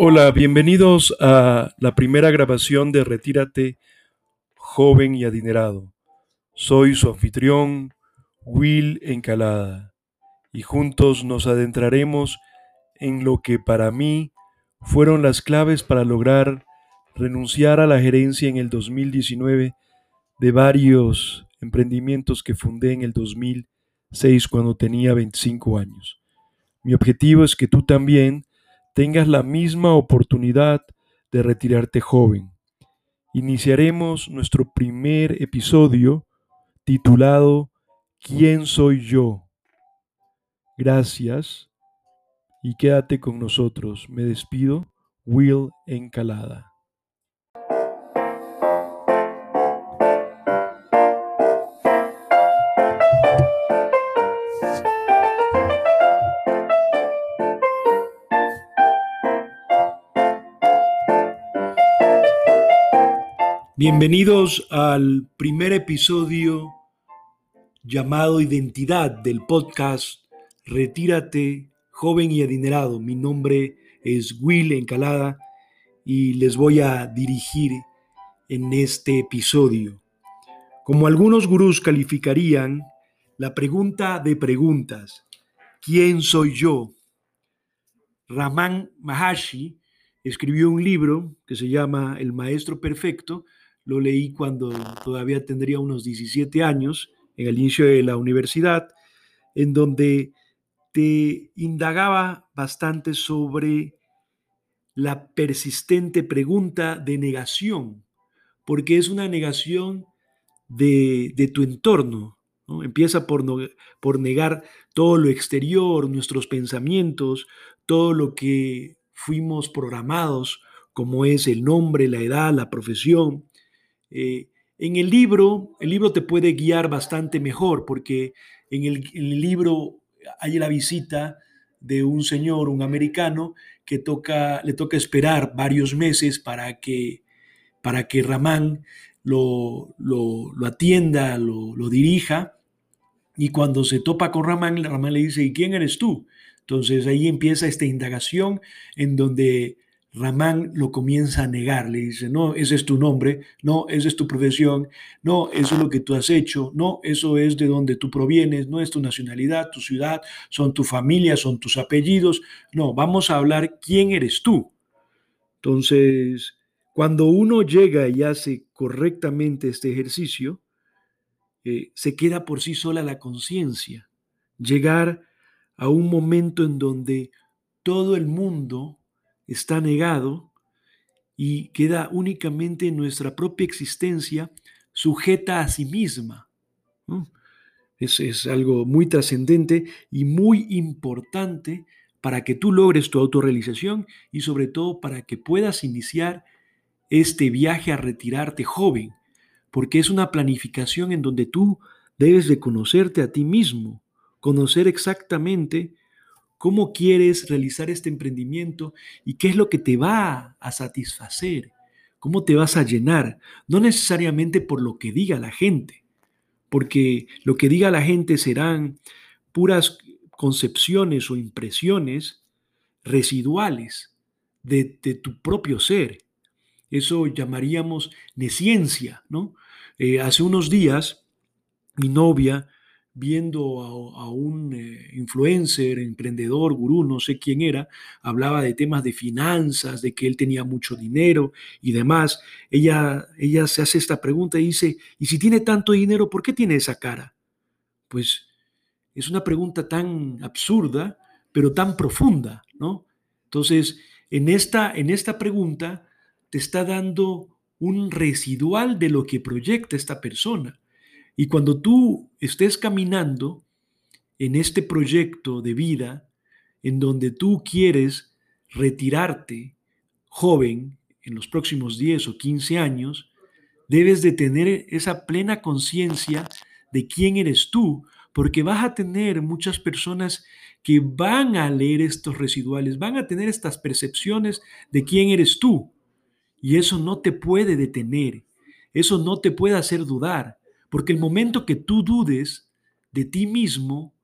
Hola, bienvenidos a la primera grabación de Retírate, joven y adinerado. Soy su anfitrión, Will Encalada, y juntos nos adentraremos en lo que para mí fueron las claves para lograr renunciar a la gerencia en el 2019 de varios emprendimientos que fundé en el 2006 cuando tenía 25 años. Mi objetivo es que tú también tengas la misma oportunidad de retirarte joven. Iniciaremos nuestro primer episodio titulado ¿Quién soy yo? Gracias y quédate con nosotros. Me despido, Will Encalada. Bienvenidos al primer episodio llamado Identidad del podcast Retírate, joven y adinerado. Mi nombre es Will Encalada y les voy a dirigir en este episodio. Como algunos gurús calificarían, la pregunta de preguntas, ¿quién soy yo? Raman Maharshi escribió un libro que se llama El Maestro Perfecto, lo leí cuando todavía tendría unos 17 años, en el inicio de la universidad, en donde te indagaba bastante sobre la persistente pregunta de negación, porque es una negación de, tu entorno. Empieza por, por negar todo lo exterior, nuestros pensamientos, todo lo que fuimos programados, como es el nombre, la edad, la profesión, eh, en el libro, el libro te puede guiar bastante mejor porque en el, libro hay la visita de un señor, un americano, que toca, le toca esperar varios meses para que, para que Ramán lo, lo, atienda, lo, lo, dirija. Y cuando se topa con Ramán, Ramán le dice, ¿y quién eres tú? Entonces ahí empieza esta indagación en donde Ramán lo comienza a negar, le dice, no, ese es tu nombre, no, esa es tu profesión, no, eso es lo que tú has hecho, no, eso es de donde tú provienes, no es tu nacionalidad, tu ciudad, son tu familia, son tus apellidos, no, vamos a hablar quién eres tú. Entonces, cuando uno llega y hace correctamente este ejercicio, eh, se queda por sí sola la conciencia, llegar a un momento en donde todo el mundo está negado y queda únicamente nuestra propia existencia sujeta a sí misma. Es, es algo muy trascendente y muy importante para que tú logres tu autorrealización y sobre todo para que puedas iniciar este viaje a retirarte joven, porque es una planificación en donde tú debes de conocerte a ti mismo, conocer exactamente cómo quieres realizar este emprendimiento y qué es lo que te va a satisfacer, cómo te vas a llenar, no necesariamente por lo que diga la gente, porque lo que diga la gente serán puras concepciones o impresiones residuales de, tu propio ser. Eso llamaríamos neciencia, ¿no? Eh, hace unos días, mi novia viendo a, un eh, influencer, emprendedor, gurú, no sé quién era, hablaba de temas de finanzas, de que él tenía mucho dinero y demás. Ella, ella se hace esta pregunta y dice, ¿y si tiene tanto dinero, por qué tiene esa cara? Pues es una pregunta tan absurda, pero tan profunda, ¿no? Entonces, en esta, en esta pregunta te está dando un residual de lo que proyecta esta persona. Y cuando tú estés caminando en este proyecto de vida, en donde tú quieres retirarte joven en los próximos 10 o 15 años, debes de tener esa plena conciencia de quién eres tú, porque vas a tener muchas personas que van a leer estos residuales, van a tener estas percepciones de quién eres tú. Y eso no te puede detener, eso no te puede hacer dudar, porque el momento que tú dudes de ti mismo,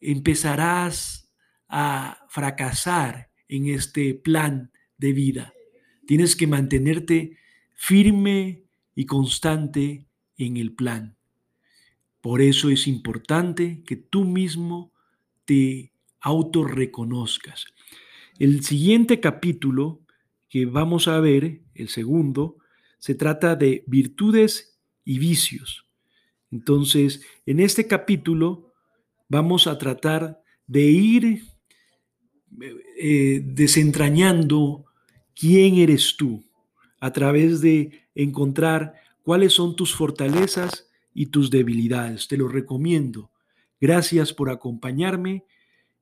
empezarás a fracasar en este plan de vida. Tienes que mantenerte firme y constante en el plan. Por eso es importante que tú mismo te autorreconozcas. El siguiente capítulo que vamos a ver, el segundo, se trata de virtudes y vicios. Entonces, en este capítulo vamos a tratar de ir eh, desentrañando quién eres tú a través de encontrar cuáles son tus fortalezas y tus debilidades. Te lo recomiendo. Gracias por acompañarme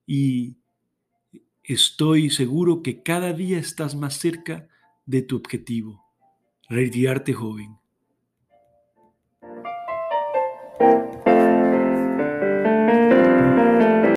y estoy seguro que cada día estás más cerca de tu objetivo, retirarte joven. Thank you.